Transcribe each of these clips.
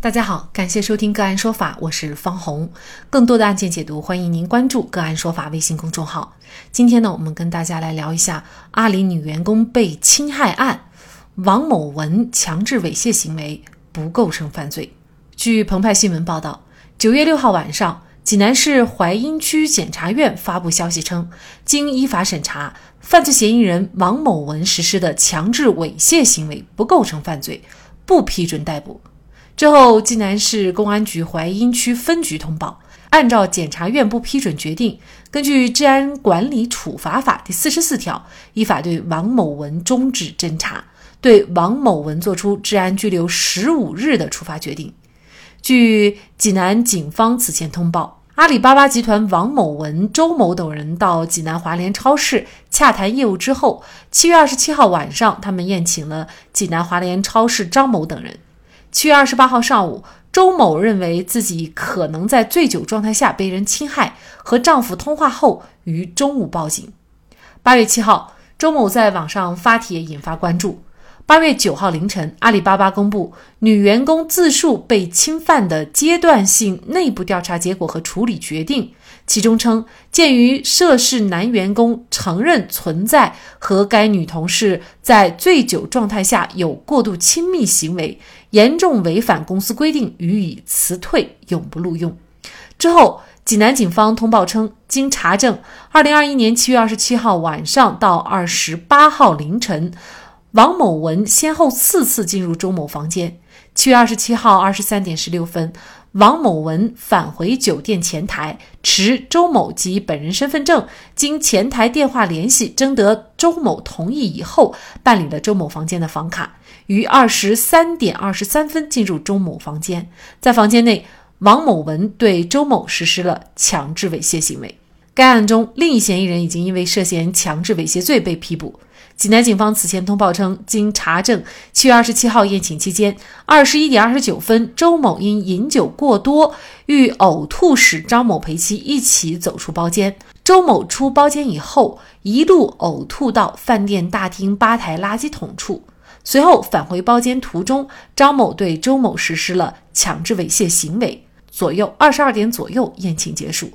大家好，感谢收听个案说法，我是方红。更多的案件解读，欢迎您关注个案说法微信公众号。今天呢，我们跟大家来聊一下阿里女员工被侵害案，王某文强制猥亵行为不构成犯罪。据澎湃新闻报道，九月六号晚上，济南市槐荫区检察院发布消息称，经依法审查，犯罪嫌疑人王某文实施的强制猥亵行为不构成犯罪，不批准逮捕。之后，济南市公安局槐荫区分局通报，按照检察院不批准决定，根据《治安管理处罚法》第四十四条，依法对王某文终止侦查，对王某文作出治安拘留十五日的处罚决定。据济南警方此前通报，阿里巴巴集团王某文、周某等人到济南华联超市洽谈业务之后，七月二十七号晚上，他们宴请了济南华联超市张某等人。七月二十八号上午，周某认为自己可能在醉酒状态下被人侵害，和丈夫通话后于中午报警。八月七号，周某在网上发帖引发关注。八月九号凌晨，阿里巴巴公布女员工自述被侵犯的阶段性内部调查结果和处理决定。其中称，鉴于涉事男员工承认存在和该女同事在醉酒状态下有过度亲密行为，严重违反公司规定，予以辞退，永不录用。之后，济南警方通报称，经查证，二零二一年七月二十七号晚上到二十八号凌晨，王某文先后四次进入周某房间。七月二十七号二十三点十六分。王某文返回酒店前台，持周某及本人身份证，经前台电话联系，征得周某同意以后，办理了周某房间的房卡，于二十三点二十三分进入周某房间。在房间内，王某文对周某实施了强制猥亵行为。该案中，另一嫌疑人已经因为涉嫌强制猥亵罪被批捕。济南警方此前通报称，经查证，七月二十七号宴请期间，二十一点二十九分，周某因饮酒过多，欲呕吐使张某陪其一起走出包间。周某出包间以后，一路呕吐到饭店大厅吧台垃圾桶处，随后返回包间途中，张某对周某实施了强制猥亵行为。左右二十二点左右，宴请结束。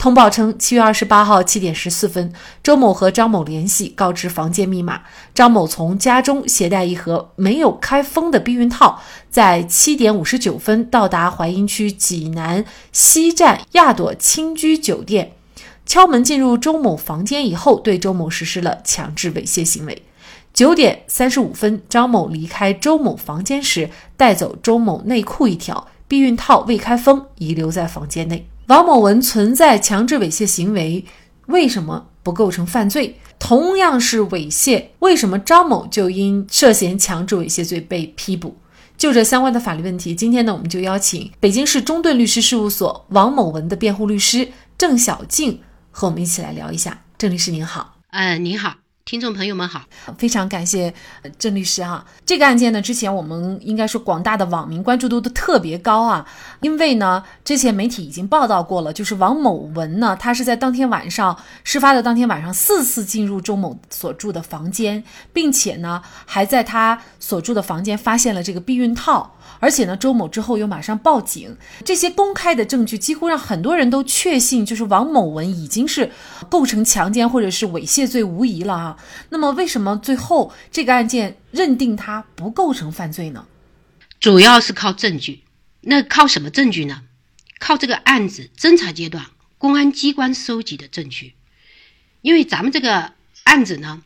通报称，七月二十八号七点十四分，周某和张某联系，告知房间密码。张某从家中携带一盒没有开封的避孕套，在七点五十九分到达槐荫区济南西站亚朵青居酒店，敲门进入周某房间以后，对周某实施了强制猥亵行为。九点三十五分，张某离开周某房间时，带走周某内裤一条，避孕套未开封，遗留在房间内。王某文存在强制猥亵行为，为什么不构成犯罪？同样是猥亵，为什么张某就因涉嫌强制猥亵罪被批捕？就这相关的法律问题，今天呢，我们就邀请北京市中盾律师事务所王某文的辩护律师郑小静和我们一起来聊一下。郑律师您好，呃，您好。听众朋友们好，非常感谢郑律师哈。这个案件呢，之前我们应该说广大的网民关注度都特别高啊，因为呢，之前媒体已经报道过了，就是王某文呢，他是在当天晚上事发的当天晚上四次进入周某所住的房间，并且呢，还在他所住的房间发现了这个避孕套。而且呢，周某之后又马上报警，这些公开的证据几乎让很多人都确信，就是王某文已经是构成强奸或者是猥亵罪无疑了啊。那么，为什么最后这个案件认定他不构成犯罪呢？主要是靠证据。那靠什么证据呢？靠这个案子侦查阶段公安机关收集的证据。因为咱们这个案子呢，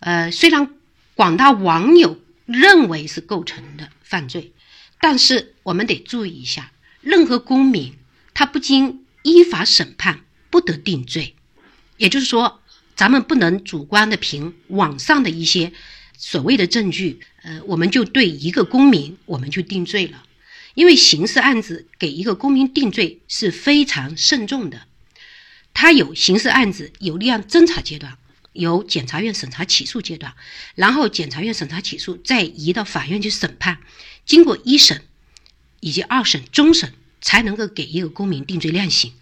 呃，虽然广大网友认为是构成的犯罪。但是我们得注意一下，任何公民他不经依法审判不得定罪，也就是说，咱们不能主观的凭网上的一些所谓的证据，呃，我们就对一个公民我们就定罪了，因为刑事案子给一个公民定罪是非常慎重的，他有刑事案子有立案侦查阶段，有检察院审查起诉阶段，然后检察院审查起诉再移到法院去审判。经过一审以及二审、终审，才能够给一个公民定罪量刑。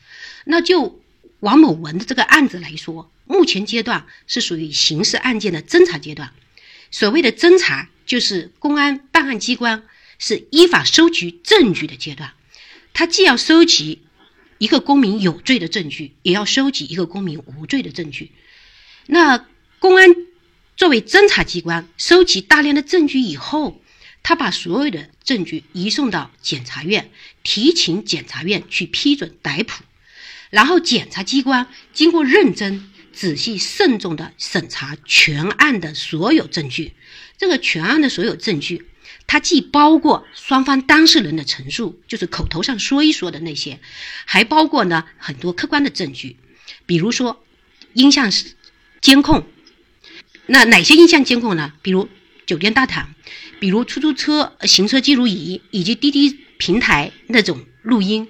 那就王某文的这个案子来说，目前阶段是属于刑事案件的侦查阶段。所谓的侦查，就是公安办案机关是依法收集证据的阶段，他既要收集一个公民有罪的证据，也要收集一个公民无罪的证据。那公安作为侦查机关，收集大量的证据以后，他把所有的证据移送到检察院，提请检察院去批准逮捕，然后检察机关经过认真、仔细、慎重的审查全案的所有证据。这个全案的所有证据，它既包括双方当事人的陈述，就是口头上说一说的那些，还包括呢很多客观的证据，比如说音像监控。那哪些音像监控呢？比如酒店大堂，比如出租车行车记录仪，以及滴滴平台那种录音。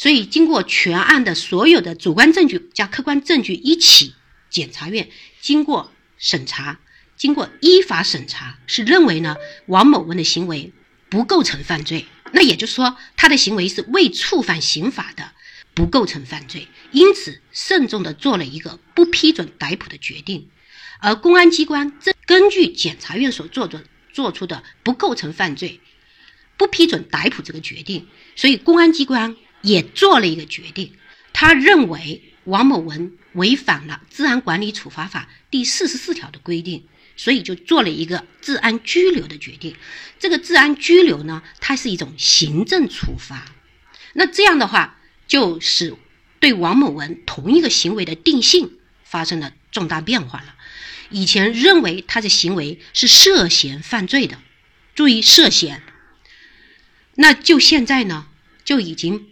所以，经过全案的所有的主观证据加客观证据一起，检察院经过审查，经过依法审查，是认为呢王某文的行为不构成犯罪。那也就是说，他的行为是未触犯刑法的，不构成犯罪。因此，慎重的做了一个不批准逮捕的决定。而公安机关正根据检察院所做的做出的不构成犯罪，不批准逮捕这个决定，所以公安机关也做了一个决定，他认为王某文违反了《治安管理处罚法》第四十四条的规定，所以就做了一个治安拘留的决定。这个治安拘留呢，它是一种行政处罚，那这样的话，就使对王某文同一个行为的定性发生了重大变化了。以前认为他的行为是涉嫌犯罪的，注意涉嫌。那就现在呢，就已经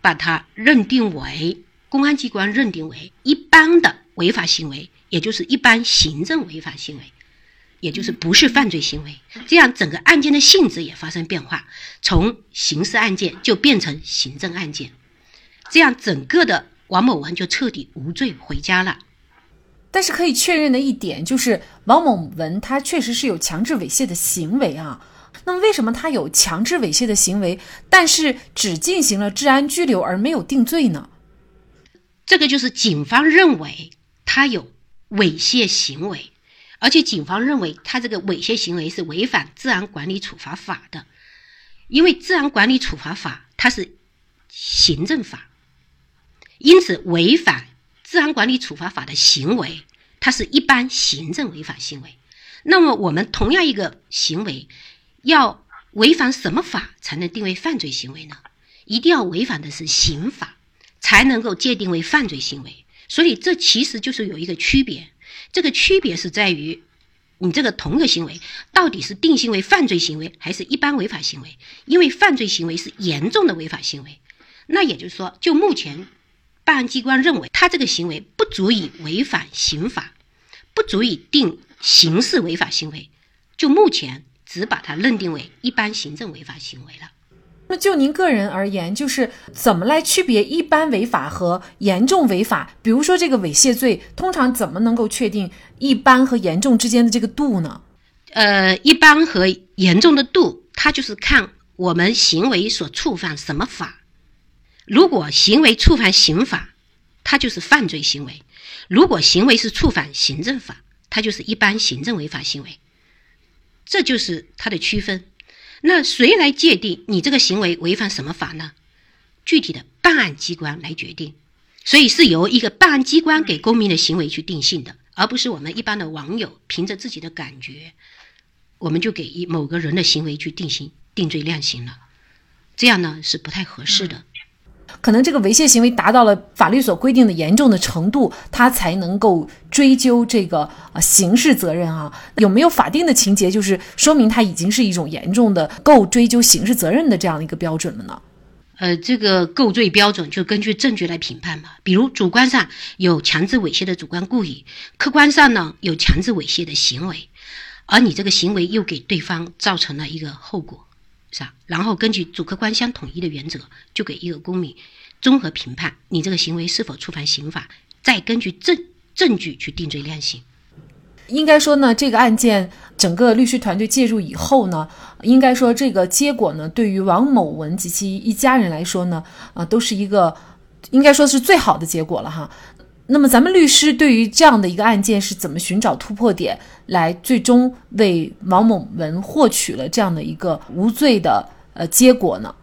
把它认定为公安机关认定为一般的违法行为，也就是一般行政违法行为，也就是不是犯罪行为。这样整个案件的性质也发生变化，从刑事案件就变成行政案件，这样整个的王某文就彻底无罪回家了。但是可以确认的一点就是，王某文他确实是有强制猥亵的行为啊。那么为什么他有强制猥亵的行为，但是只进行了治安拘留而没有定罪呢？这个就是警方认为他有猥亵行为，而且警方认为他这个猥亵行为是违反《治安管理处罚法》的，因为《治安管理处罚法》它是行政法，因此违反。治安管理处罚法的行为，它是一般行政违法行为。那么，我们同样一个行为，要违反什么法才能定为犯罪行为呢？一定要违反的是刑法，才能够界定为犯罪行为。所以，这其实就是有一个区别。这个区别是在于，你这个同一个行为到底是定性为犯罪行为，还是一般违法行为？因为犯罪行为是严重的违法行为。那也就是说，就目前。办案机关认为他这个行为不足以违反刑法，不足以定刑事违法行为，就目前只把它认定为一般行政违法行为了。那就您个人而言，就是怎么来区别一般违法和严重违法？比如说这个猥亵罪，通常怎么能够确定一般和严重之间的这个度呢？呃，一般和严重的度，它就是看我们行为所触犯什么法。如果行为触犯刑法，它就是犯罪行为；如果行为是触犯行政法，它就是一般行政违法行为。这就是它的区分。那谁来界定你这个行为违反什么法呢？具体的办案机关来决定。所以是由一个办案机关给公民的行为去定性的，而不是我们一般的网友凭着自己的感觉，我们就给一某个人的行为去定性、定罪量刑了。这样呢是不太合适的。可能这个猥亵行为达到了法律所规定的严重的程度，他才能够追究这个啊刑事责任啊。有没有法定的情节，就是说明他已经是一种严重的够追究刑事责任的这样的一个标准了呢？呃，这个构罪标准就根据证据来评判嘛。比如主观上有强制猥亵的主观故意，客观上呢有强制猥亵的行为，而你这个行为又给对方造成了一个后果。是吧？然后根据主客观相统一的原则，就给一个公民综合评判你这个行为是否触犯刑法，再根据证证据去定罪量刑。应该说呢，这个案件整个律师团队介入以后呢，应该说这个结果呢，对于王某文及其一家人来说呢，啊，都是一个应该说是最好的结果了哈。那么，咱们律师对于这样的一个案件是怎么寻找突破点，来最终为王某文获取了这样的一个无罪的呃结果呢？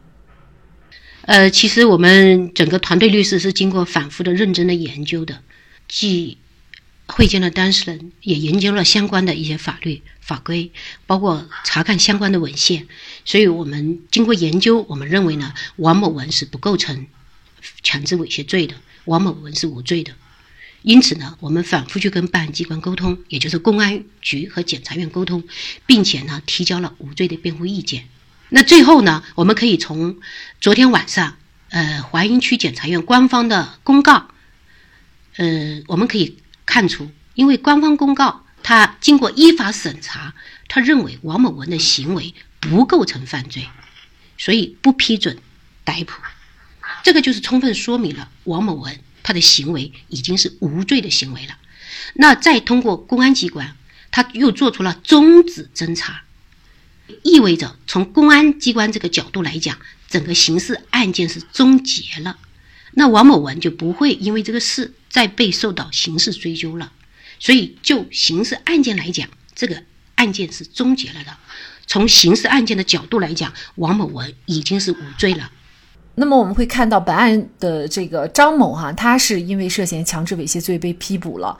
呃，其实我们整个团队律师是经过反复的认真的研究的，既会见了当事人，也研究了相关的一些法律法规，包括查看相关的文献。所以我们经过研究，我们认为呢，王某文是不构成强制猥亵罪的，王某文是无罪的。因此呢，我们反复去跟办案机关沟通，也就是公安局和检察院沟通，并且呢，提交了无罪的辩护意见。那最后呢，我们可以从昨天晚上，呃，华阴区检察院官方的公告，呃，我们可以看出，因为官方公告，他经过依法审查，他认为王某文的行为不构成犯罪，所以不批准逮捕。这个就是充分说明了王某文。他的行为已经是无罪的行为了，那再通过公安机关，他又做出了终止侦查，意味着从公安机关这个角度来讲，整个刑事案件是终结了，那王某文就不会因为这个事再被受到刑事追究了，所以就刑事案件来讲，这个案件是终结了的。从刑事案件的角度来讲，王某文已经是无罪了。那么我们会看到本案的这个张某哈，他是因为涉嫌强制猥亵罪被批捕了，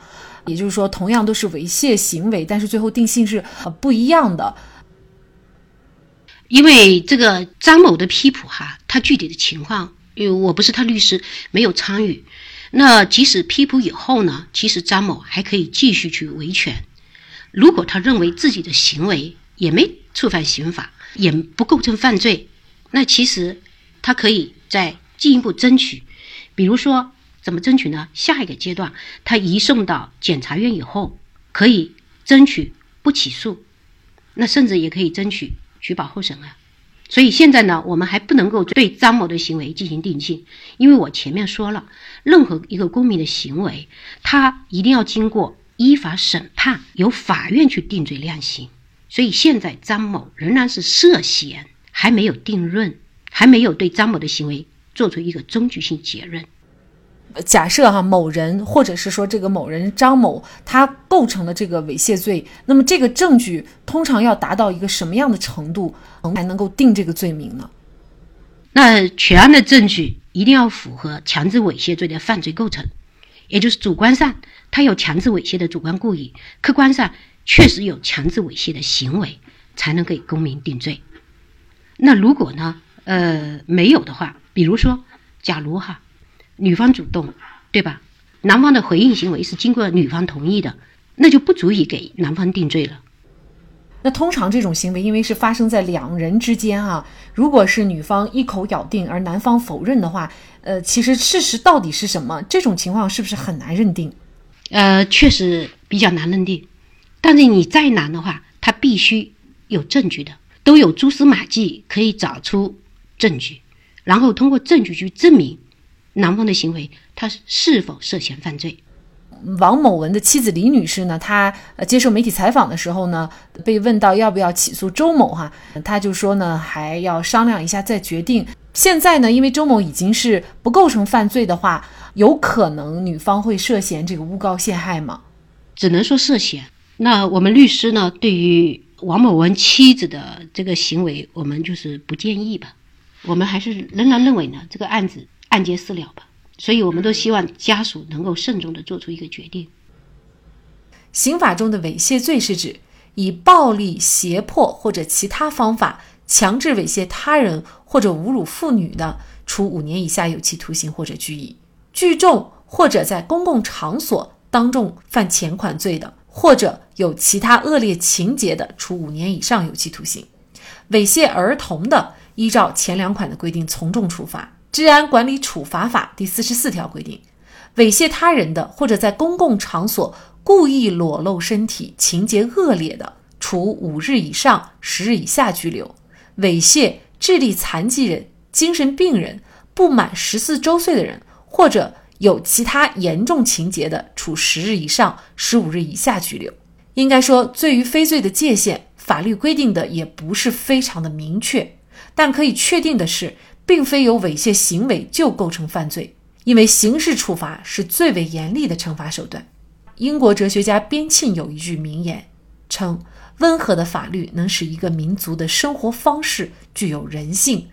也就是说，同样都是猥亵行为，但是最后定性是不一样的。因为这个张某的批捕哈，他具体的情况，因为我不是他律师，没有参与。那即使批捕以后呢，其实张某还可以继续去维权。如果他认为自己的行为也没触犯刑法，也不构成犯罪，那其实。他可以再进一步争取，比如说怎么争取呢？下一个阶段，他移送到检察院以后，可以争取不起诉，那甚至也可以争取取保候审啊。所以现在呢，我们还不能够对张某的行为进行定性，因为我前面说了，任何一个公民的行为，他一定要经过依法审判，由法院去定罪量刑。所以现在张某仍然是涉嫌，还没有定论。还没有对张某的行为做出一个终局性结论。假设哈某人或者是说这个某人张某他构成了这个猥亵罪，那么这个证据通常要达到一个什么样的程度才能够定这个罪名呢？那全案的证据一定要符合强制猥亵罪的犯罪构成，也就是主观上他有强制猥亵的主观故意，客观上确实有强制猥亵的行为，才能给公民定罪。那如果呢？呃，没有的话，比如说，假如哈，女方主动，对吧？男方的回应行为是经过女方同意的，那就不足以给男方定罪了。那通常这种行为，因为是发生在两人之间啊，如果是女方一口咬定，而男方否认的话，呃，其实事实到底是什么？这种情况是不是很难认定？呃，确实比较难认定。但是你再难的话，他必须有证据的，都有蛛丝马迹可以找出。证据，然后通过证据去证明男方的行为他是否涉嫌犯罪。王某文的妻子李女士呢，她呃接受媒体采访的时候呢，被问到要不要起诉周某哈，她就说呢还要商量一下再决定。现在呢，因为周某已经是不构成犯罪的话，有可能女方会涉嫌这个诬告陷害吗？只能说涉嫌。那我们律师呢，对于王某文妻子的这个行为，我们就是不建议吧。我们还是仍然认为呢，这个案子案结私了吧，所以我们都希望家属能够慎重的做出一个决定。刑法中的猥亵罪是指以暴力、胁迫或者其他方法强制猥亵他人或者侮辱妇女的，处五年以下有期徒刑或者拘役；聚众或者在公共场所当众犯前款罪的，或者有其他恶劣情节的，处五年以上有期徒刑；猥亵儿童的。依照前两款的规定从重处罚，《治安管理处罚法》第四十四条规定，猥亵他人的或者在公共场所故意裸露身体，情节恶劣的，处五日以上十日以下拘留；猥亵智力残疾人、精神病人、不满十四周岁的人，或者有其他严重情节的，处十日以上十五日以下拘留。应该说，罪与非罪的界限，法律规定的也不是非常的明确。但可以确定的是，并非有猥亵行为就构成犯罪，因为刑事处罚是最为严厉的惩罚手段。英国哲学家边沁有一句名言，称温和的法律能使一个民族的生活方式具有人性，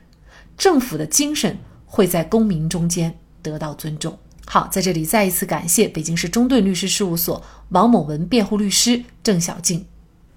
政府的精神会在公民中间得到尊重。好，在这里再一次感谢北京市中盾律师事务所王某文辩护律师郑小静。